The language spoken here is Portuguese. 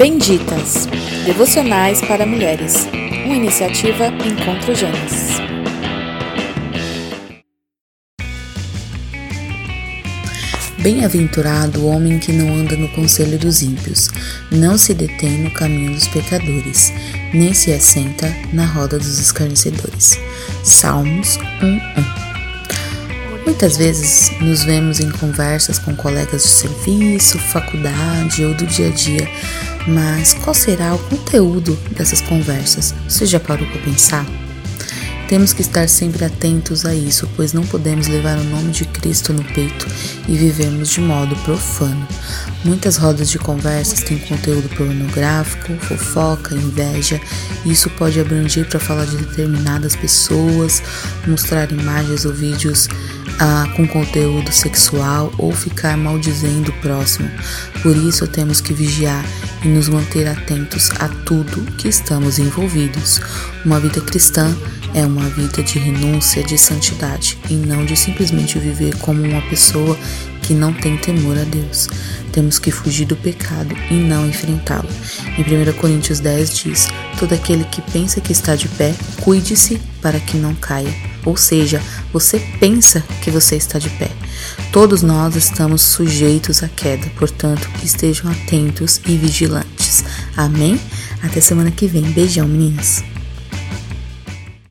Benditas Devocionais para Mulheres, uma iniciativa Encontro Gênesis. Bem-aventurado o homem que não anda no conselho dos ímpios, não se detém no caminho dos pecadores, nem se assenta na roda dos escarnecedores. Salmos 1:1 Muitas vezes nos vemos em conversas com colegas de serviço, faculdade ou do dia a dia, mas qual será o conteúdo dessas conversas? Você já parou para pensar? Temos que estar sempre atentos a isso, pois não podemos levar o nome de Cristo no peito e vivermos de modo profano. Muitas rodas de conversas têm conteúdo pornográfico, fofoca, inveja, e isso pode abranger para falar de determinadas pessoas, mostrar imagens ou vídeos com conteúdo sexual ou ficar maldizendo o próximo. Por isso temos que vigiar e nos manter atentos a tudo que estamos envolvidos. Uma vida cristã é uma vida de renúncia, de santidade e não de simplesmente viver como uma pessoa que não tem temor a Deus. Temos que fugir do pecado e não enfrentá-lo. Em 1 Coríntios 10 diz: Todo aquele que pensa que está de pé, cuide-se para que não caia. Ou seja, você pensa que você está de pé. Todos nós estamos sujeitos à queda, portanto, estejam atentos e vigilantes. Amém? Até semana que vem. Beijão, meninas.